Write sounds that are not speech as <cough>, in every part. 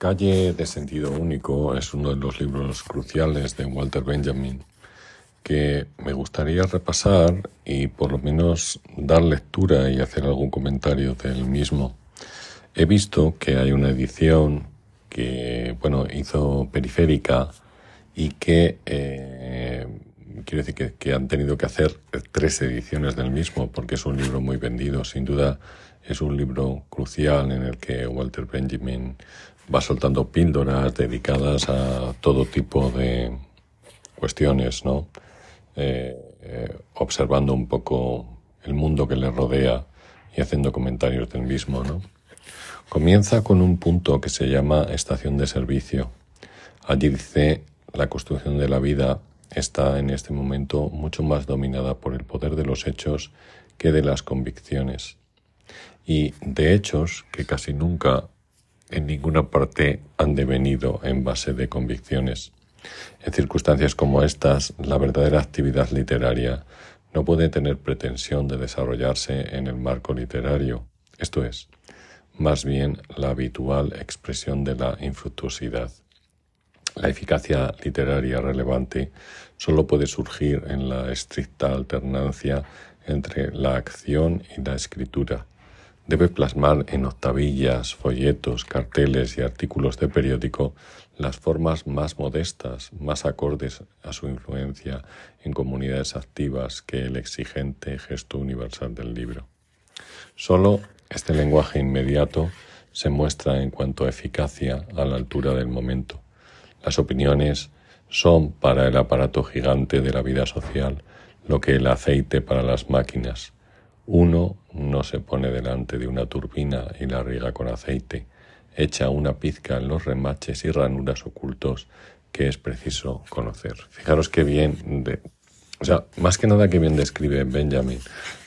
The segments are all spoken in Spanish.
Calle de sentido único es uno de los libros cruciales de Walter Benjamin que me gustaría repasar y por lo menos dar lectura y hacer algún comentario del mismo. He visto que hay una edición que, bueno, hizo periférica y que, eh, quiero decir que, que han tenido que hacer tres ediciones del mismo porque es un libro muy vendido. Sin duda es un libro crucial en el que Walter Benjamin va soltando píldoras dedicadas a todo tipo de cuestiones, ¿no? Eh, eh, observando un poco el mundo que le rodea y haciendo comentarios del mismo, ¿no? Comienza con un punto que se llama estación de servicio. Allí dice la construcción de la vida está en este momento mucho más dominada por el poder de los hechos que de las convicciones. Y de hechos que casi nunca en ninguna parte han devenido en base de convicciones. En circunstancias como estas, la verdadera actividad literaria no puede tener pretensión de desarrollarse en el marco literario, esto es, más bien la habitual expresión de la infructuosidad. La eficacia literaria relevante solo puede surgir en la estricta alternancia entre la acción y la escritura, debe plasmar en octavillas, folletos, carteles y artículos de periódico las formas más modestas, más acordes a su influencia en comunidades activas que el exigente gesto universal del libro. Solo este lenguaje inmediato se muestra en cuanto a eficacia a la altura del momento. Las opiniones son para el aparato gigante de la vida social lo que el aceite para las máquinas, uno no se pone delante de una turbina y la riega con aceite, echa una pizca en los remaches y ranuras ocultos que es preciso conocer. Fijaros qué bien, de, o sea, más que nada que bien describe Benjamin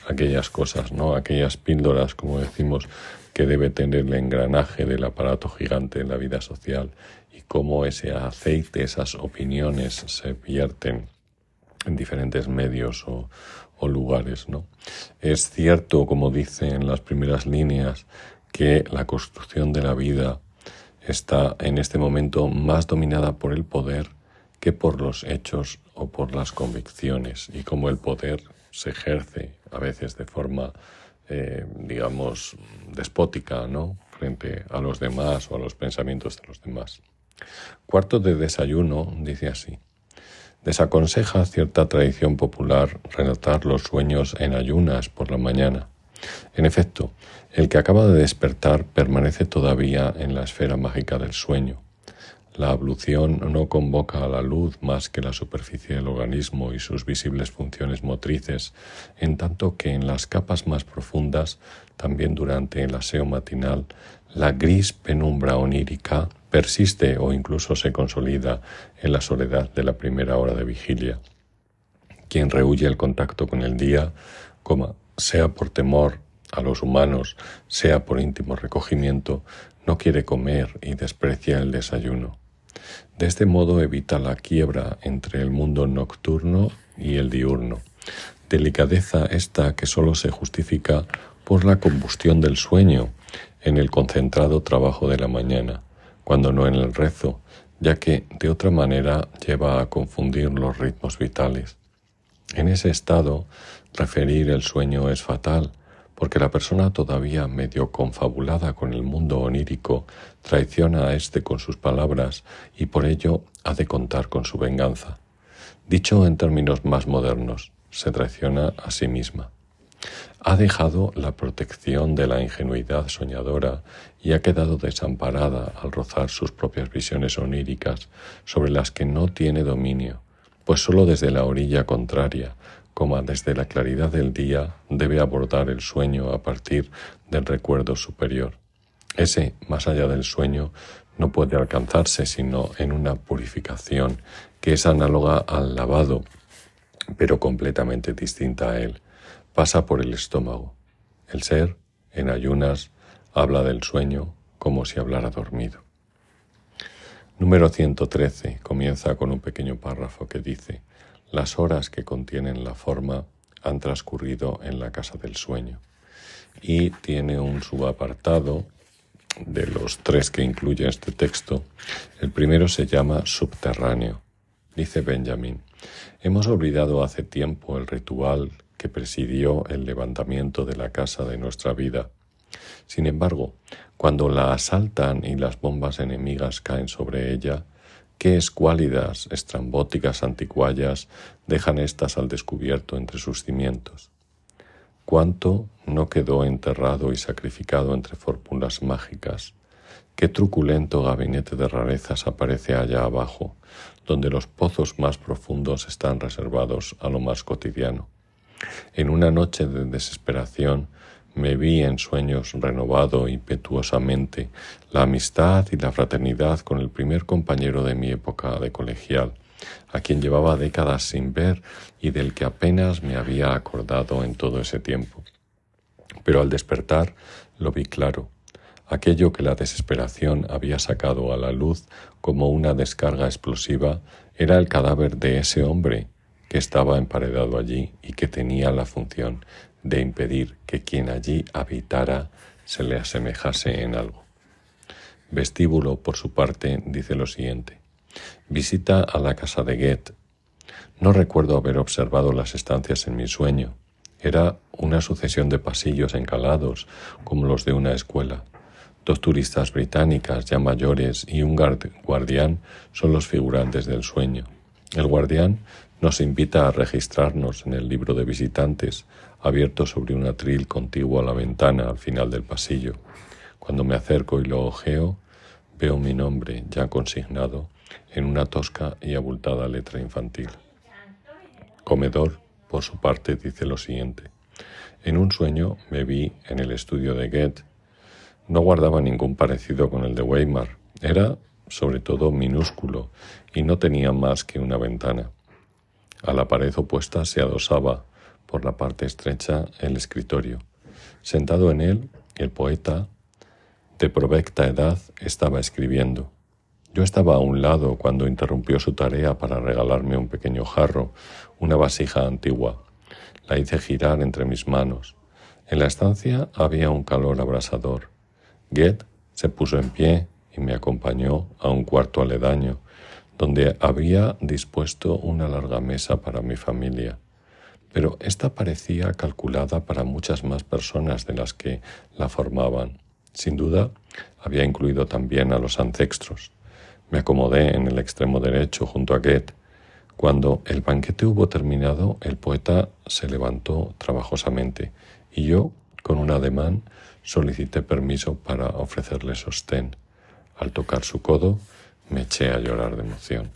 aquellas cosas, ¿no? Aquellas píldoras, como decimos, que debe tener el engranaje del aparato gigante en la vida social y cómo ese aceite, esas opiniones se vierten en diferentes medios o, lugares. ¿no? Es cierto, como dice en las primeras líneas, que la construcción de la vida está en este momento más dominada por el poder que por los hechos o por las convicciones y como el poder se ejerce a veces de forma, eh, digamos, despótica, ¿no? Frente a los demás o a los pensamientos de los demás. Cuarto de desayuno dice así. Desaconseja cierta tradición popular relatar los sueños en ayunas por la mañana. En efecto, el que acaba de despertar permanece todavía en la esfera mágica del sueño. La ablución no convoca a la luz más que la superficie del organismo y sus visibles funciones motrices, en tanto que en las capas más profundas, también durante el aseo matinal, la gris penumbra onírica persiste o incluso se consolida en la soledad de la primera hora de vigilia. Quien rehuye el contacto con el día, coma, sea por temor a los humanos, sea por íntimo recogimiento, no quiere comer y desprecia el desayuno. De este modo evita la quiebra entre el mundo nocturno y el diurno. Delicadeza esta que sólo se justifica por la combustión del sueño en el concentrado trabajo de la mañana cuando no en el rezo, ya que de otra manera lleva a confundir los ritmos vitales. En ese estado, referir el sueño es fatal, porque la persona todavía medio confabulada con el mundo onírico traiciona a éste con sus palabras y por ello ha de contar con su venganza. Dicho en términos más modernos, se traiciona a sí misma ha dejado la protección de la ingenuidad soñadora y ha quedado desamparada al rozar sus propias visiones oníricas sobre las que no tiene dominio, pues sólo desde la orilla contraria, como desde la claridad del día, debe abordar el sueño a partir del recuerdo superior. Ese, más allá del sueño, no puede alcanzarse sino en una purificación que es análoga al lavado, pero completamente distinta a él pasa por el estómago. El ser, en ayunas, habla del sueño como si hablara dormido. Número 113 comienza con un pequeño párrafo que dice, las horas que contienen la forma han transcurrido en la casa del sueño. Y tiene un subapartado de los tres que incluye este texto. El primero se llama Subterráneo. Dice Benjamin, hemos olvidado hace tiempo el ritual que presidió el levantamiento de la casa de nuestra vida. Sin embargo, cuando la asaltan y las bombas enemigas caen sobre ella, qué escuálidas, estrambóticas anticuallas dejan éstas al descubierto entre sus cimientos. Cuánto no quedó enterrado y sacrificado entre fórmulas mágicas. Qué truculento gabinete de rarezas aparece allá abajo, donde los pozos más profundos están reservados a lo más cotidiano. En una noche de desesperación me vi en sueños renovado impetuosamente la amistad y la fraternidad con el primer compañero de mi época de colegial, a quien llevaba décadas sin ver y del que apenas me había acordado en todo ese tiempo. Pero al despertar lo vi claro. Aquello que la desesperación había sacado a la luz como una descarga explosiva era el cadáver de ese hombre estaba emparedado allí y que tenía la función de impedir que quien allí habitara se le asemejase en algo. Vestíbulo, por su parte, dice lo siguiente. Visita a la casa de Goethe. No recuerdo haber observado las estancias en mi sueño. Era una sucesión de pasillos encalados, como los de una escuela. Dos turistas británicas ya mayores y un guardián son los figurantes del sueño. El guardián nos invita a registrarnos en el libro de visitantes, abierto sobre un atril contiguo a la ventana al final del pasillo. Cuando me acerco y lo ojeo, veo mi nombre ya consignado en una tosca y abultada letra infantil. Comedor, por su parte, dice lo siguiente. En un sueño me vi en el estudio de Goethe. No guardaba ningún parecido con el de Weimar. Era, sobre todo, minúsculo y no tenía más que una ventana. A la pared opuesta se adosaba, por la parte estrecha, el escritorio. Sentado en él, el poeta, de provecta edad, estaba escribiendo. Yo estaba a un lado cuando interrumpió su tarea para regalarme un pequeño jarro, una vasija antigua. La hice girar entre mis manos. En la estancia había un calor abrasador. Goethe se puso en pie y me acompañó a un cuarto aledaño, donde había dispuesto una larga mesa para mi familia. Pero esta parecía calculada para muchas más personas de las que la formaban. Sin duda, había incluido también a los ancestros. Me acomodé en el extremo derecho junto a Goethe. Cuando el banquete hubo terminado, el poeta se levantó trabajosamente y yo, con un ademán, solicité permiso para ofrecerle sostén. Al tocar su codo, me eché a llorar de emoción.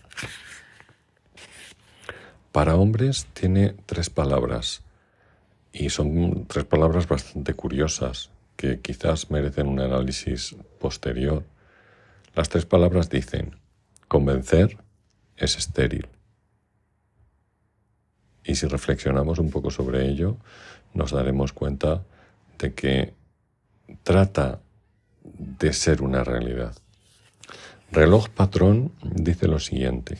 Para hombres tiene tres palabras y son tres palabras bastante curiosas que quizás merecen un análisis posterior. Las tres palabras dicen, convencer es estéril. Y si reflexionamos un poco sobre ello, nos daremos cuenta de que trata de ser una realidad. Reloj Patrón dice lo siguiente.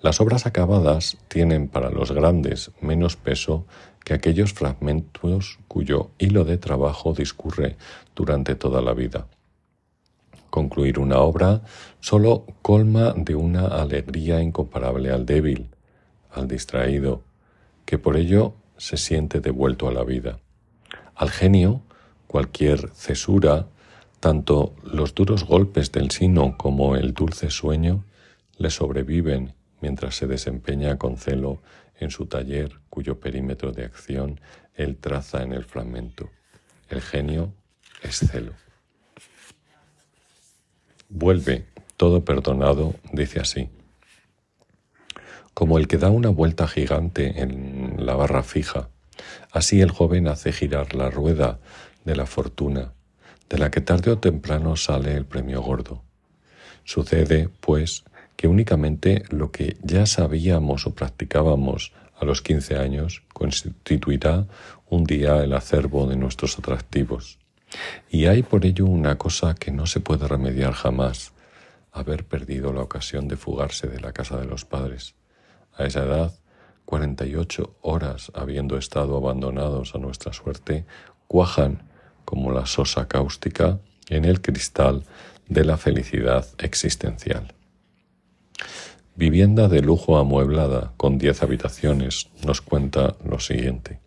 Las obras acabadas tienen para los grandes menos peso que aquellos fragmentos cuyo hilo de trabajo discurre durante toda la vida. Concluir una obra solo colma de una alegría incomparable al débil, al distraído, que por ello se siente devuelto a la vida. Al genio, cualquier cesura tanto los duros golpes del sino como el dulce sueño le sobreviven mientras se desempeña con celo en su taller cuyo perímetro de acción él traza en el fragmento. El genio es celo. Vuelve, todo perdonado, dice así. Como el que da una vuelta gigante en la barra fija, así el joven hace girar la rueda de la fortuna de la que tarde o temprano sale el premio gordo. Sucede, pues, que únicamente lo que ya sabíamos o practicábamos a los quince años constituirá un día el acervo de nuestros atractivos. Y hay por ello una cosa que no se puede remediar jamás, haber perdido la ocasión de fugarse de la casa de los padres. A esa edad, cuarenta y ocho horas habiendo estado abandonados a nuestra suerte, cuajan como la sosa cáustica en el cristal de la felicidad existencial. Vivienda de lujo amueblada con diez habitaciones nos cuenta lo siguiente.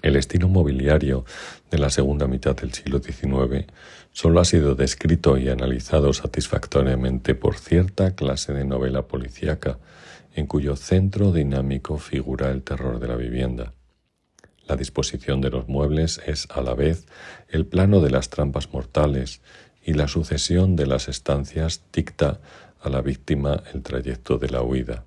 El estilo mobiliario de la segunda mitad del siglo XIX solo ha sido descrito y analizado satisfactoriamente por cierta clase de novela policíaca, en cuyo centro dinámico figura el terror de la vivienda. La disposición de los muebles es a la vez el plano de las trampas mortales y la sucesión de las estancias dicta a la víctima el trayecto de la huida.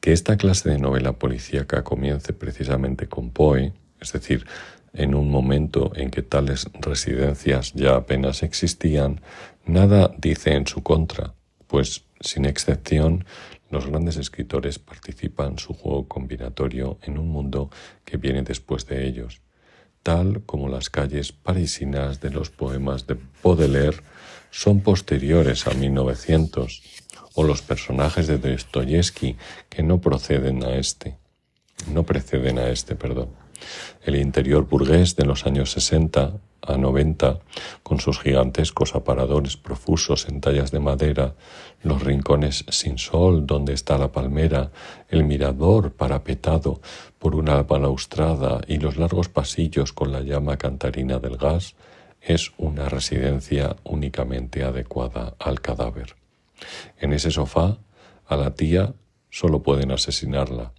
Que esta clase de novela policíaca comience precisamente con Poe, es decir, en un momento en que tales residencias ya apenas existían, nada dice en su contra, pues, sin excepción, los grandes escritores participan su juego combinatorio en un mundo que viene después de ellos, tal como las calles parisinas de los poemas de Baudelaire son posteriores a 1900, o los personajes de Dostoyevsky que no proceden a este, no preceden a este, perdón. El interior burgués de los años 60 a 90, con sus gigantescos aparadores profusos en tallas de madera, los rincones sin sol donde está la palmera, el mirador parapetado por una balaustrada y los largos pasillos con la llama cantarina del gas, es una residencia únicamente adecuada al cadáver. En ese sofá, a la tía solo pueden asesinarla.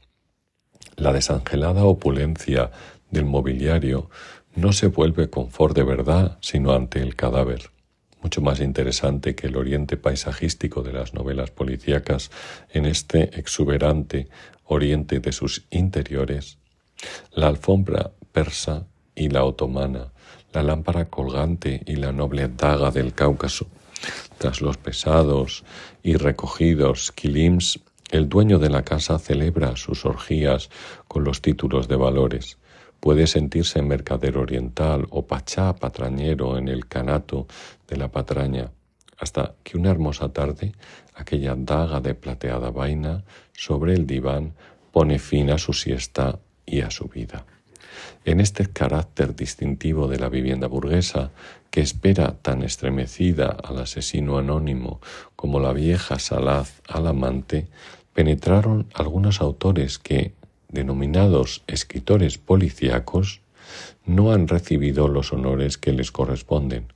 La desangelada opulencia del mobiliario no se vuelve confort de verdad sino ante el cadáver. Mucho más interesante que el oriente paisajístico de las novelas policíacas en este exuberante oriente de sus interiores, la alfombra persa y la otomana, la lámpara colgante y la noble daga del Cáucaso. Tras los pesados y recogidos kilims, el dueño de la casa celebra sus orgías con los títulos de valores. Puede sentirse mercader oriental o pachá patrañero en el canato de la patraña, hasta que una hermosa tarde aquella daga de plateada vaina sobre el diván pone fin a su siesta y a su vida. En este carácter distintivo de la vivienda burguesa, que espera tan estremecida al asesino anónimo como la vieja salaz al amante, penetraron algunos autores que, denominados escritores policíacos, no han recibido los honores que les corresponden.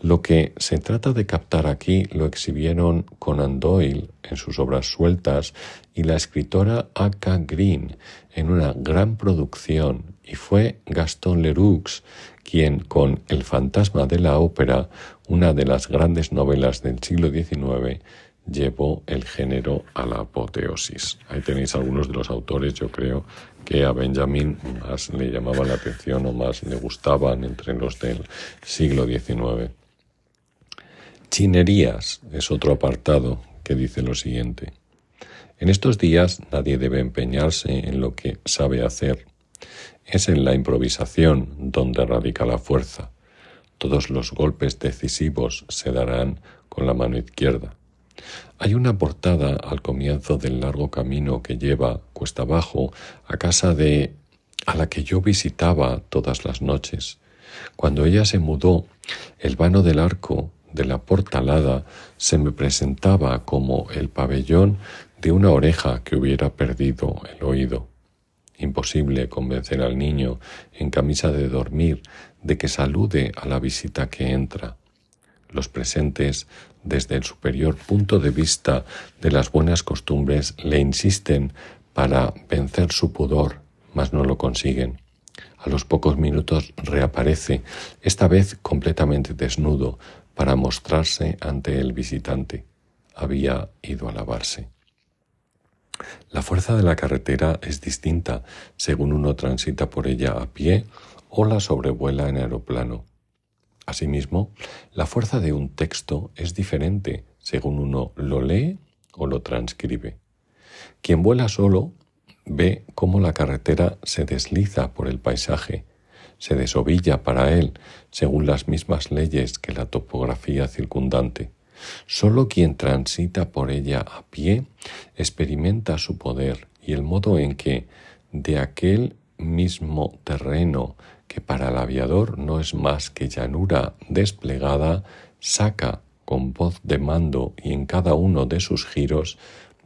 Lo que se trata de captar aquí lo exhibieron Conan Doyle en sus obras sueltas y la escritora A.K. Green en una gran producción y fue Gaston Leroux quien con El fantasma de la ópera, una de las grandes novelas del siglo XIX, llevó el género a la apoteosis. Ahí tenéis algunos de los autores, yo creo, que a Benjamin más le llamaban la atención o más le gustaban entre los del siglo XIX. Chinerías es otro apartado que dice lo siguiente. En estos días nadie debe empeñarse en lo que sabe hacer. Es en la improvisación donde radica la fuerza. Todos los golpes decisivos se darán con la mano izquierda. Hay una portada al comienzo del largo camino que lleva cuesta abajo a casa de a la que yo visitaba todas las noches. Cuando ella se mudó, el vano del arco de la portalada se me presentaba como el pabellón de una oreja que hubiera perdido el oído. Imposible convencer al niño en camisa de dormir de que salude a la visita que entra. Los presentes, desde el superior punto de vista de las buenas costumbres, le insisten para vencer su pudor, mas no lo consiguen. A los pocos minutos reaparece, esta vez completamente desnudo, para mostrarse ante el visitante. Había ido a lavarse. La fuerza de la carretera es distinta según uno transita por ella a pie o la sobrevuela en aeroplano. Asimismo, la fuerza de un texto es diferente según uno lo lee o lo transcribe. Quien vuela solo ve cómo la carretera se desliza por el paisaje, se desovilla para él según las mismas leyes que la topografía circundante. Solo quien transita por ella a pie experimenta su poder y el modo en que de aquel mismo terreno que para el aviador no es más que llanura desplegada, saca con voz de mando y en cada uno de sus giros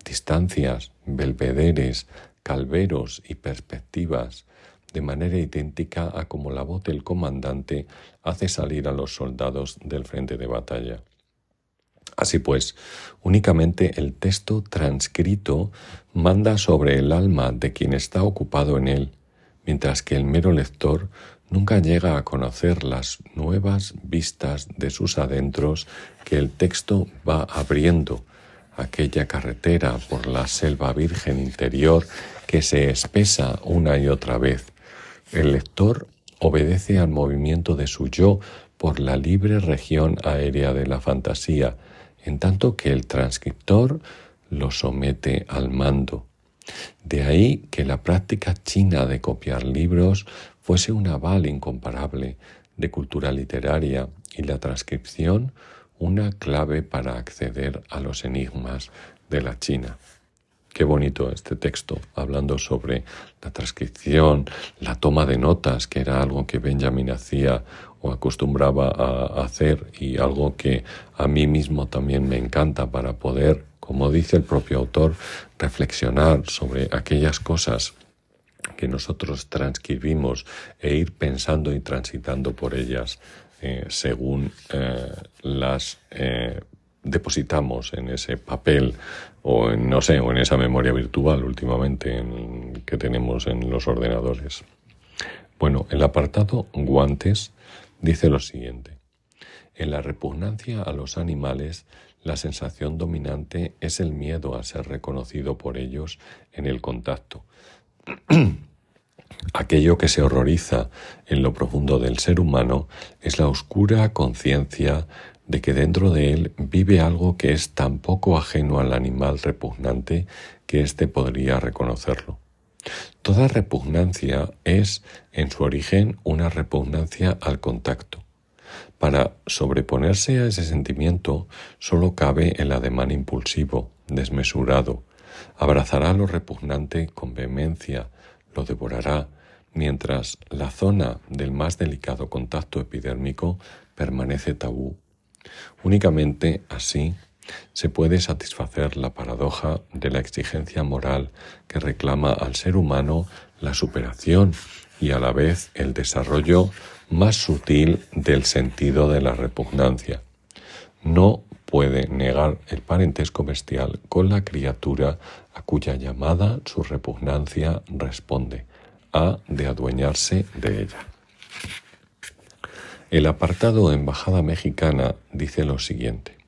distancias, belvederes, calveros y perspectivas, de manera idéntica a como la voz del comandante hace salir a los soldados del frente de batalla. Así pues, únicamente el texto transcrito manda sobre el alma de quien está ocupado en él, mientras que el mero lector nunca llega a conocer las nuevas vistas de sus adentros que el texto va abriendo, aquella carretera por la selva virgen interior que se espesa una y otra vez. El lector obedece al movimiento de su yo por la libre región aérea de la fantasía, en tanto que el transcriptor lo somete al mando. De ahí que la práctica china de copiar libros fuese un aval incomparable de cultura literaria y la transcripción una clave para acceder a los enigmas de la China. Qué bonito este texto, hablando sobre la transcripción, la toma de notas, que era algo que Benjamin hacía o acostumbraba a hacer y algo que a mí mismo también me encanta para poder, como dice el propio autor, reflexionar sobre aquellas cosas que nosotros transcribimos e ir pensando y transitando por ellas eh, según eh, las eh, depositamos en ese papel o en, no sé, o en esa memoria virtual últimamente que tenemos en los ordenadores. Bueno, el apartado guantes dice lo siguiente. En la repugnancia a los animales, la sensación dominante es el miedo a ser reconocido por ellos en el contacto. <clears throat> Aquello que se horroriza en lo profundo del ser humano es la oscura conciencia de que dentro de él vive algo que es tan poco ajeno al animal repugnante que éste podría reconocerlo. Toda repugnancia es, en su origen, una repugnancia al contacto. Para sobreponerse a ese sentimiento solo cabe el ademán impulsivo, desmesurado. Abrazará lo repugnante con vehemencia, lo devorará, mientras la zona del más delicado contacto epidérmico permanece tabú Únicamente así se puede satisfacer la paradoja de la exigencia moral que reclama al ser humano la superación y a la vez el desarrollo más sutil del sentido de la repugnancia. No puede negar el parentesco bestial con la criatura a cuya llamada su repugnancia responde, a de adueñarse de ella. El apartado Embajada Mexicana dice lo siguiente.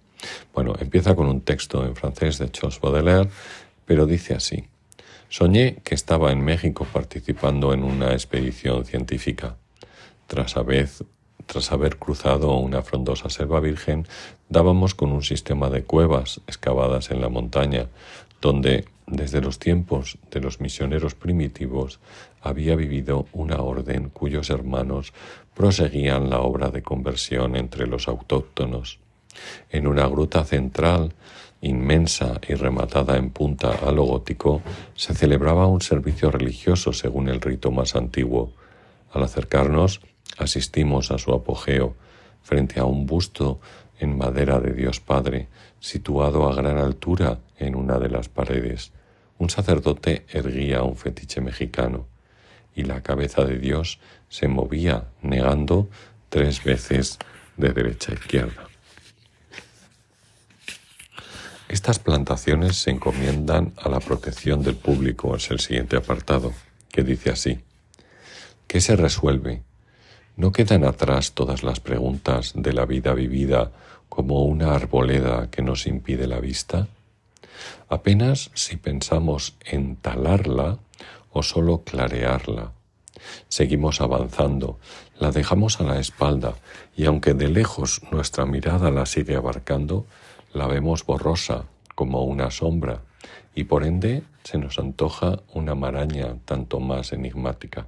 Bueno, empieza con un texto en francés de Charles Baudelaire, pero dice así. Soñé que estaba en México participando en una expedición científica. Tras haber, tras haber cruzado una frondosa selva virgen, dábamos con un sistema de cuevas excavadas en la montaña, donde desde los tiempos de los misioneros primitivos había vivido una orden cuyos hermanos proseguían la obra de conversión entre los autóctonos. En una gruta central, inmensa y rematada en punta a lo gótico, se celebraba un servicio religioso según el rito más antiguo. Al acercarnos, asistimos a su apogeo, frente a un busto en madera de Dios Padre, situado a gran altura en una de las paredes. Un sacerdote erguía un fetiche mexicano y la cabeza de Dios se movía negando tres veces de derecha a izquierda. Estas plantaciones se encomiendan a la protección del público, es el siguiente apartado, que dice así. ¿Qué se resuelve? ¿No quedan atrás todas las preguntas de la vida vivida como una arboleda que nos impide la vista? Apenas si pensamos en talarla o solo clarearla. Seguimos avanzando, la dejamos a la espalda y aunque de lejos nuestra mirada la sigue abarcando, la vemos borrosa como una sombra y por ende se nos antoja una maraña tanto más enigmática.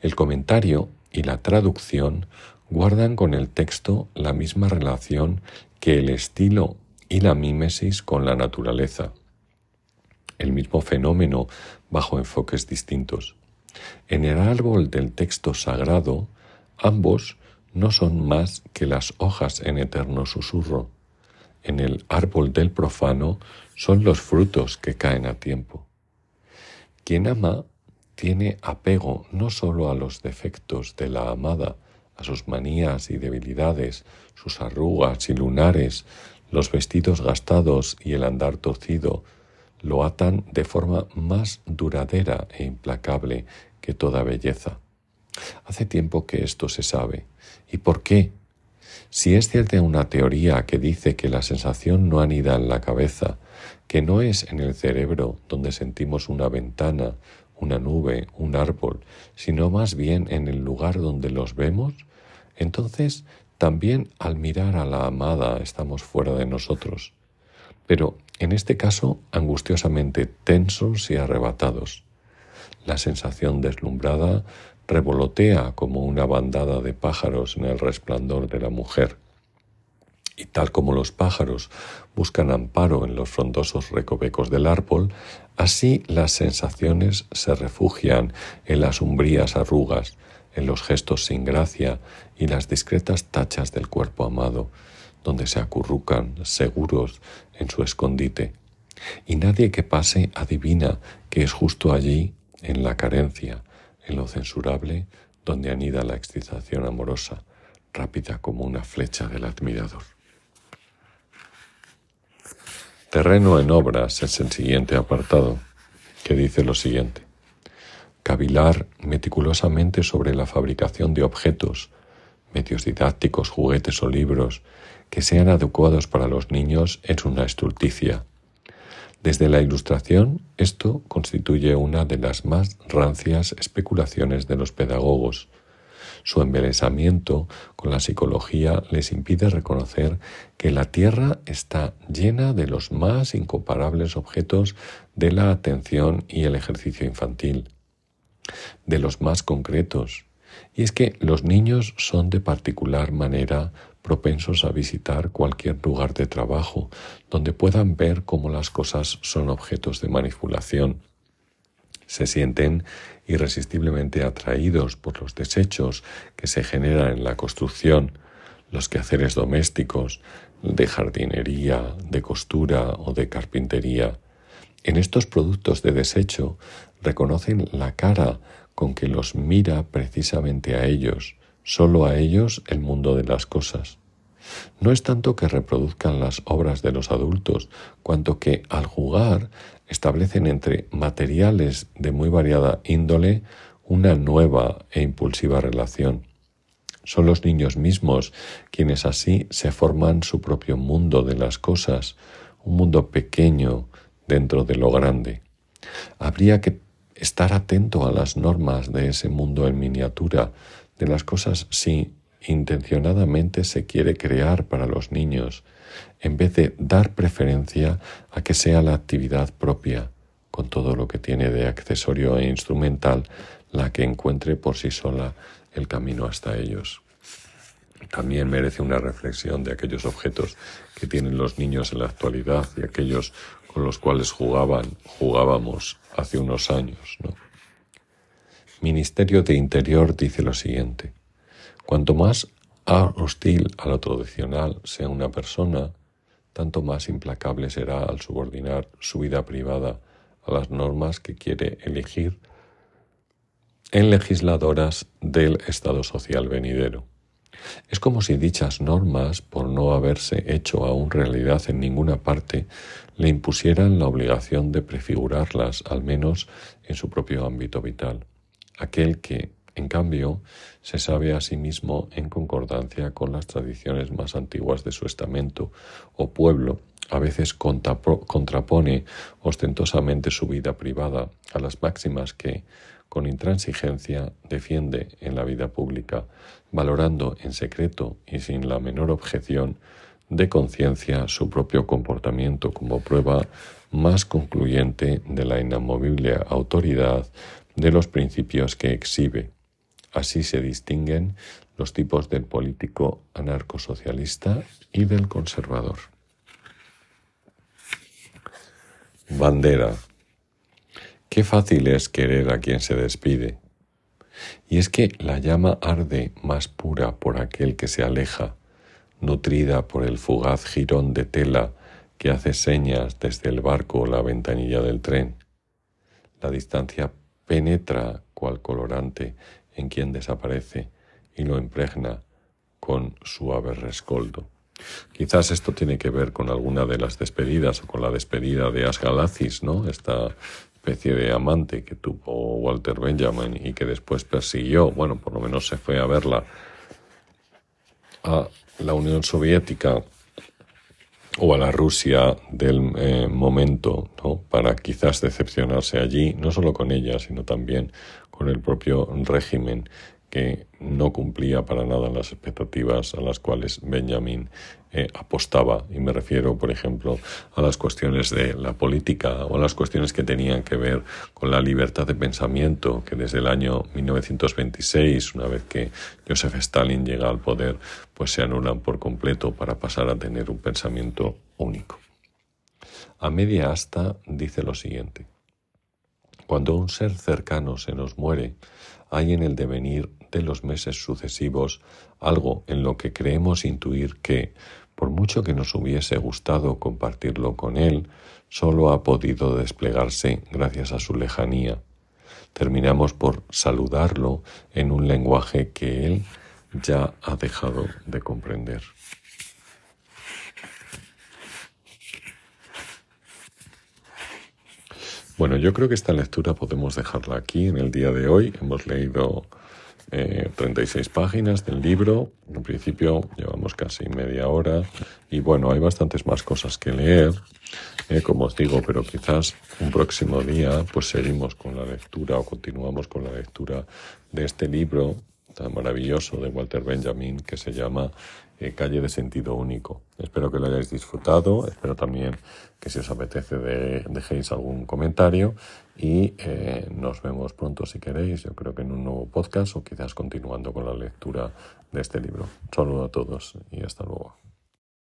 El comentario y la traducción guardan con el texto la misma relación que el estilo y la mímesis con la naturaleza. El mismo fenómeno bajo enfoques distintos. En el árbol del texto sagrado, ambos no son más que las hojas en eterno susurro. En el árbol del profano son los frutos que caen a tiempo. Quien ama tiene apego no sólo a los defectos de la amada, a sus manías y debilidades, sus arrugas y lunares, los vestidos gastados y el andar torcido, lo atan de forma más duradera e implacable que toda belleza. Hace tiempo que esto se sabe. ¿Y por qué? Si es cierta una teoría que dice que la sensación no anida en la cabeza, que no es en el cerebro donde sentimos una ventana, una nube, un árbol, sino más bien en el lugar donde los vemos, entonces también al mirar a la amada estamos fuera de nosotros, pero en este caso angustiosamente tensos y arrebatados. La sensación deslumbrada revolotea como una bandada de pájaros en el resplandor de la mujer. Y tal como los pájaros buscan amparo en los frondosos recovecos del árbol, así las sensaciones se refugian en las umbrías arrugas, en los gestos sin gracia y las discretas tachas del cuerpo amado, donde se acurrucan seguros en su escondite. Y nadie que pase adivina que es justo allí, en la carencia, en lo censurable, donde anida la excitación amorosa, rápida como una flecha del admirador. Terreno en obras es el siguiente apartado, que dice lo siguiente. Cavilar meticulosamente sobre la fabricación de objetos, medios didácticos, juguetes o libros que sean adecuados para los niños es una estulticia desde la Ilustración, esto constituye una de las más rancias especulaciones de los pedagogos. Su embelesamiento con la psicología les impide reconocer que la Tierra está llena de los más incomparables objetos de la atención y el ejercicio infantil, de los más concretos. Y es que los niños son de particular manera propensos a visitar cualquier lugar de trabajo donde puedan ver cómo las cosas son objetos de manipulación. Se sienten irresistiblemente atraídos por los desechos que se generan en la construcción, los quehaceres domésticos, de jardinería, de costura o de carpintería. En estos productos de desecho reconocen la cara con que los mira precisamente a ellos, solo a ellos el mundo de las cosas. No es tanto que reproduzcan las obras de los adultos, cuanto que al jugar establecen entre materiales de muy variada índole una nueva e impulsiva relación. Son los niños mismos quienes así se forman su propio mundo de las cosas, un mundo pequeño dentro de lo grande. Habría que estar atento a las normas de ese mundo en miniatura, de las cosas si intencionadamente se quiere crear para los niños, en vez de dar preferencia a que sea la actividad propia, con todo lo que tiene de accesorio e instrumental, la que encuentre por sí sola el camino hasta ellos. También merece una reflexión de aquellos objetos que tienen los niños en la actualidad y aquellos con los cuales jugaban, jugábamos hace unos años. Ministerio de Interior dice lo siguiente. Cuanto más hostil a lo tradicional sea una persona, tanto más implacable será al subordinar su vida privada a las normas que quiere elegir en legisladoras del Estado social venidero. Es como si dichas normas, por no haberse hecho aún realidad en ninguna parte, le impusieran la obligación de prefigurarlas, al menos en su propio ámbito vital. Aquel que, en cambio, se sabe a sí mismo en concordancia con las tradiciones más antiguas de su estamento o pueblo, a veces contrapone ostentosamente su vida privada a las máximas que, con intransigencia, defiende en la vida pública, valorando en secreto y sin la menor objeción de conciencia su propio comportamiento como prueba más concluyente de la inamovible autoridad de los principios que exhibe. Así se distinguen los tipos del político anarcosocialista y del conservador. Bandera. Qué fácil es querer a quien se despide, Y es que la llama arde más pura por aquel que se aleja, nutrida por el fugaz jirón de tela que hace señas desde el barco o la ventanilla del tren. La distancia penetra cual colorante en quien desaparece y lo impregna con suave rescoldo. Quizás esto tiene que ver con alguna de las despedidas o con la despedida de Asgalacis, ¿no? Esta especie de amante que tuvo Walter Benjamin y que después persiguió, bueno, por lo menos se fue a verla a la Unión Soviética o a la Rusia del eh, momento, ¿no? Para quizás decepcionarse allí, no solo con ella, sino también con el propio régimen que no cumplía para nada las expectativas a las cuales Benjamin eh, apostaba. Y me refiero, por ejemplo, a las cuestiones de la política o a las cuestiones que tenían que ver con la libertad de pensamiento, que desde el año 1926, una vez que Joseph Stalin llega al poder, pues se anulan por completo para pasar a tener un pensamiento único. A media asta dice lo siguiente. Cuando un ser cercano se nos muere, hay en el devenir de los meses sucesivos algo en lo que creemos intuir que, por mucho que nos hubiese gustado compartirlo con él, solo ha podido desplegarse gracias a su lejanía. Terminamos por saludarlo en un lenguaje que él ya ha dejado de comprender. Bueno, yo creo que esta lectura podemos dejarla aquí en el día de hoy. Hemos leído 36 eh, páginas del libro. En principio llevamos casi media hora y bueno, hay bastantes más cosas que leer, eh, como os digo, pero quizás un próximo día pues seguimos con la lectura o continuamos con la lectura de este libro tan maravilloso de Walter Benjamin que se llama eh, Calle de Sentido Único. Espero que lo hayáis disfrutado, espero también que si os apetece dejéis algún comentario y eh, nos vemos pronto si queréis, yo creo que en un nuevo podcast o quizás continuando con la lectura de este libro. saludo a todos y hasta luego.